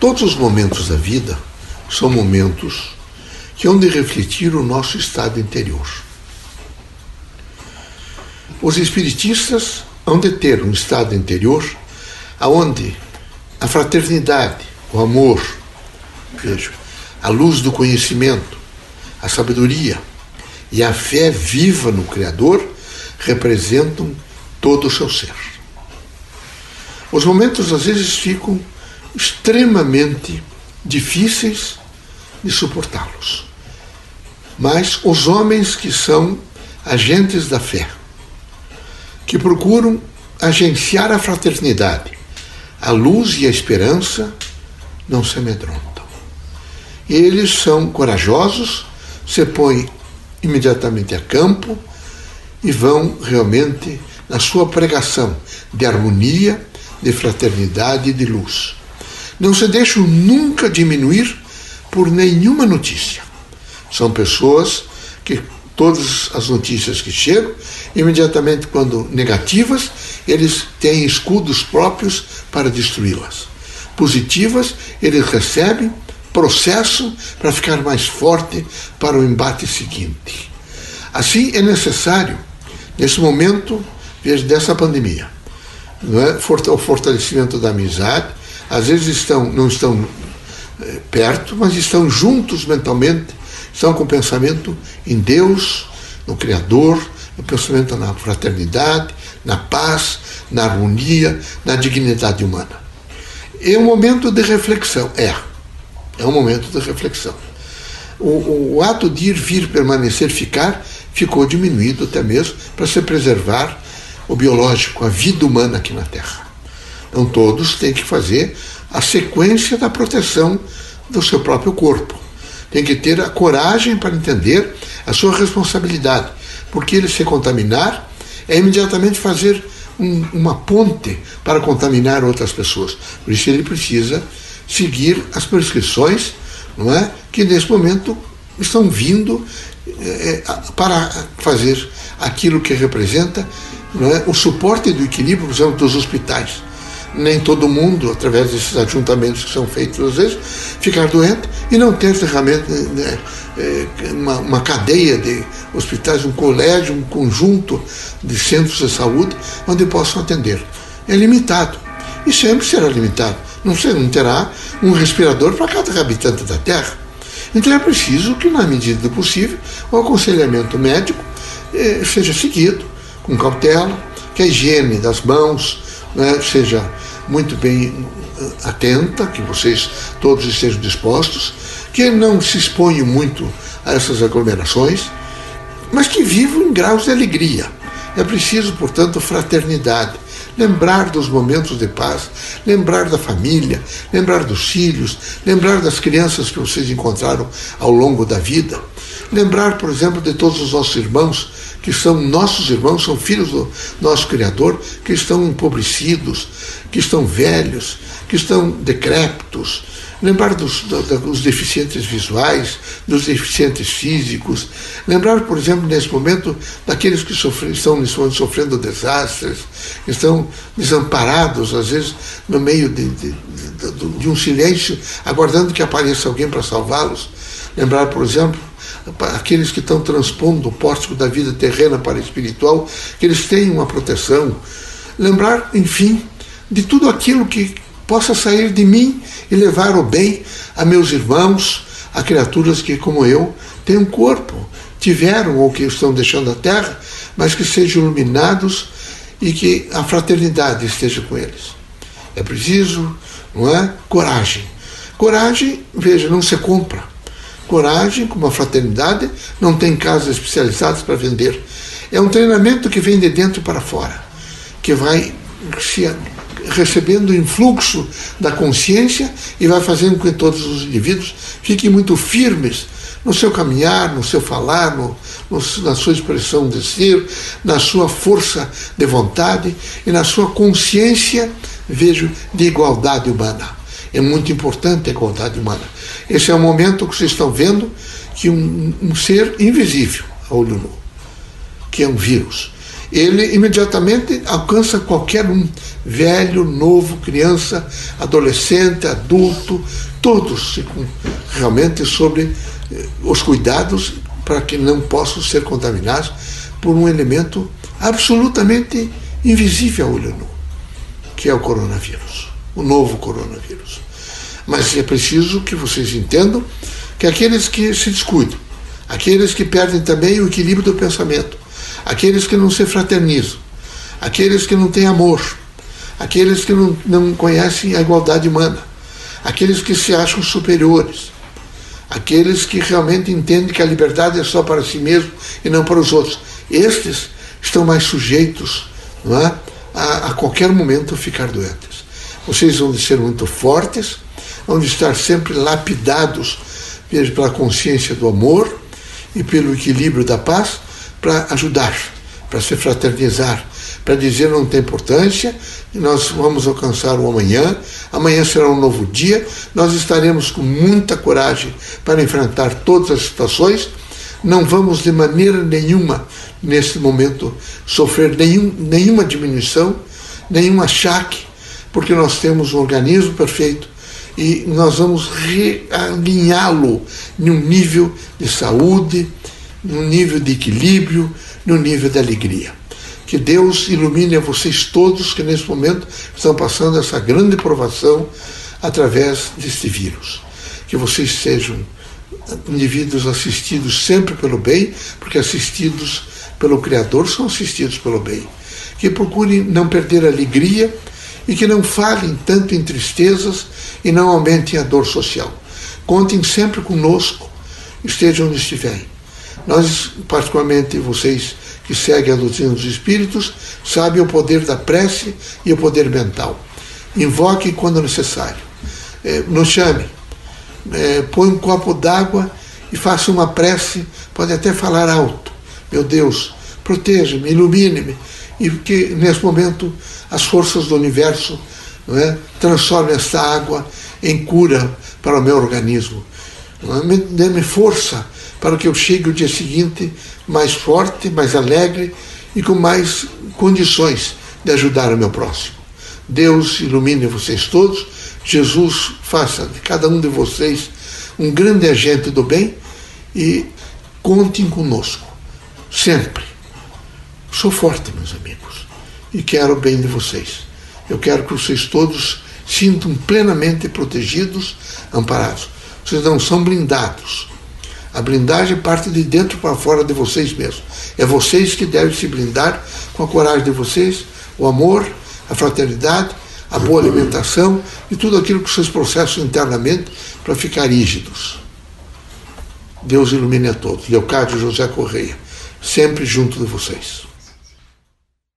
Todos os momentos da vida são momentos que hão de refletir o nosso estado interior. Os espiritistas hão de ter um estado interior aonde a fraternidade, o amor, a luz do conhecimento, a sabedoria e a fé viva no Criador representam todo o seu ser. Os momentos às vezes ficam extremamente difíceis de suportá-los. Mas os homens que são agentes da fé, que procuram agenciar a fraternidade, a luz e a esperança, não se amedrontam. Eles são corajosos, se põem imediatamente a campo e vão realmente na sua pregação de harmonia, de fraternidade e de luz. Não se deixam nunca diminuir por nenhuma notícia. São pessoas que todas as notícias que chegam, imediatamente quando negativas, eles têm escudos próprios para destruí-las. Positivas, eles recebem, processam para ficar mais forte para o embate seguinte. Assim é necessário, nesse momento dessa pandemia, é? o fortalecimento da amizade, às vezes estão, não estão é, perto, mas estão juntos mentalmente, estão com pensamento em Deus, no Criador, no pensamento na fraternidade, na paz, na harmonia, na dignidade humana. É um momento de reflexão, é. É um momento de reflexão. O, o ato de ir, vir, permanecer, ficar, ficou diminuído até mesmo para se preservar o biológico, a vida humana aqui na Terra. Então todos têm que fazer a sequência da proteção do seu próprio corpo. Tem que ter a coragem para entender a sua responsabilidade, porque ele se contaminar é imediatamente fazer um, uma ponte para contaminar outras pessoas. Por isso ele precisa seguir as prescrições, não é, que nesse momento estão vindo é, para fazer aquilo que representa é, o suporte do equilíbrio, dos hospitais nem todo mundo, através desses ajuntamentos que são feitos às vezes, ficar doente e não ter ferramenta, né, é, uma, uma, cadeia de hospitais, um colégio, um conjunto de centros de saúde onde possam atender. É limitado e sempre será limitado. Não, não terá um respirador para cada habitante da Terra. Então é preciso que, na medida do possível, o aconselhamento médico eh, seja seguido com cautela, que a higiene das mãos né, seja muito bem eh, atenta, que vocês todos estejam dispostos, que não se exponham muito a essas aglomerações, mas que vivam em graus de alegria. É preciso, portanto, fraternidade, lembrar dos momentos de paz, lembrar da família, lembrar dos filhos, lembrar das crianças que vocês encontraram ao longo da vida, lembrar, por exemplo, de todos os nossos irmãos que são nossos irmãos, são filhos do nosso Criador, que estão empobrecidos, que estão velhos, que estão decrépitos. Lembrar dos, dos deficientes visuais, dos deficientes físicos. Lembrar, por exemplo, nesse momento, daqueles que estão sofrendo desastres, estão desamparados, às vezes, no meio de, de, de, de um silêncio, aguardando que apareça alguém para salvá-los. Lembrar, por exemplo, aqueles que estão transpondo o pórtico da vida terrena para a espiritual, que eles tenham uma proteção. Lembrar, enfim, de tudo aquilo que possa sair de mim e levar o bem a meus irmãos, a criaturas que, como eu, têm um corpo, tiveram ou que estão deixando a terra, mas que sejam iluminados e que a fraternidade esteja com eles. É preciso, não é? Coragem. Coragem, veja, não se compra coragem, com uma fraternidade, não tem casas especializadas para vender. É um treinamento que vem de dentro para fora, que vai se recebendo o influxo da consciência e vai fazendo com que todos os indivíduos fiquem muito firmes no seu caminhar, no seu falar, no, no, na sua expressão de ser, na sua força de vontade e na sua consciência, vejo, de igualdade humana. É muito importante a igualdade humana. Esse é o momento que vocês estão vendo que um, um ser invisível a olho nu, que é um vírus, ele imediatamente alcança qualquer um, velho, novo, criança, adolescente, adulto, todos realmente sobre eh, os cuidados para que não possam ser contaminados por um elemento absolutamente invisível a olho nu, que é o coronavírus, o novo coronavírus. Mas é preciso que vocês entendam que aqueles que se descuidam, aqueles que perdem também o equilíbrio do pensamento, aqueles que não se fraternizam, aqueles que não têm amor, aqueles que não, não conhecem a igualdade humana, aqueles que se acham superiores, aqueles que realmente entendem que a liberdade é só para si mesmo e não para os outros. Estes estão mais sujeitos não é, a, a qualquer momento ficar doentes. Vocês vão ser muito fortes, vão estar sempre lapidados pela consciência do amor e pelo equilíbrio da paz para ajudar, para se fraternizar, para dizer não tem importância, nós vamos alcançar o amanhã, amanhã será um novo dia, nós estaremos com muita coragem para enfrentar todas as situações, não vamos de maneira nenhuma, nesse momento, sofrer nenhum, nenhuma diminuição, nenhum achaque, porque nós temos um organismo perfeito e nós vamos realinhá-lo num nível de saúde, num nível de equilíbrio, num nível de alegria. Que Deus ilumine a vocês todos que nesse momento estão passando essa grande provação através deste vírus. Que vocês sejam indivíduos assistidos sempre pelo bem, porque assistidos pelo Criador são assistidos pelo bem. Que procurem não perder a alegria e que não falem tanto em tristezas e não aumentem a dor social. Contem sempre conosco, estejam onde estiverem. Nós, particularmente vocês que seguem a doutrina dos Espíritos, sabem o poder da prece e o poder mental. Invoque quando necessário. É, nos chame. É, põe um copo d'água e faça uma prece, pode até falar alto. Meu Deus, proteja-me, ilumine-me, e que nesse momento as forças do universo é, transformem esta água em cura para o meu organismo. É? Dê-me força para que eu chegue o dia seguinte mais forte, mais alegre e com mais condições de ajudar o meu próximo. Deus ilumine vocês todos, Jesus faça de cada um de vocês um grande agente do bem e contem conosco, sempre. Sou forte, meus amigos, e quero o bem de vocês. Eu quero que vocês todos sintam plenamente protegidos, amparados. Vocês não são blindados. A blindagem parte de dentro para fora de vocês mesmos. É vocês que devem se blindar com a coragem de vocês, o amor, a fraternidade, a boa alimentação e tudo aquilo que vocês processam internamente para ficar rígidos. Deus ilumine a todos. Leocádio José Correia, sempre junto de vocês.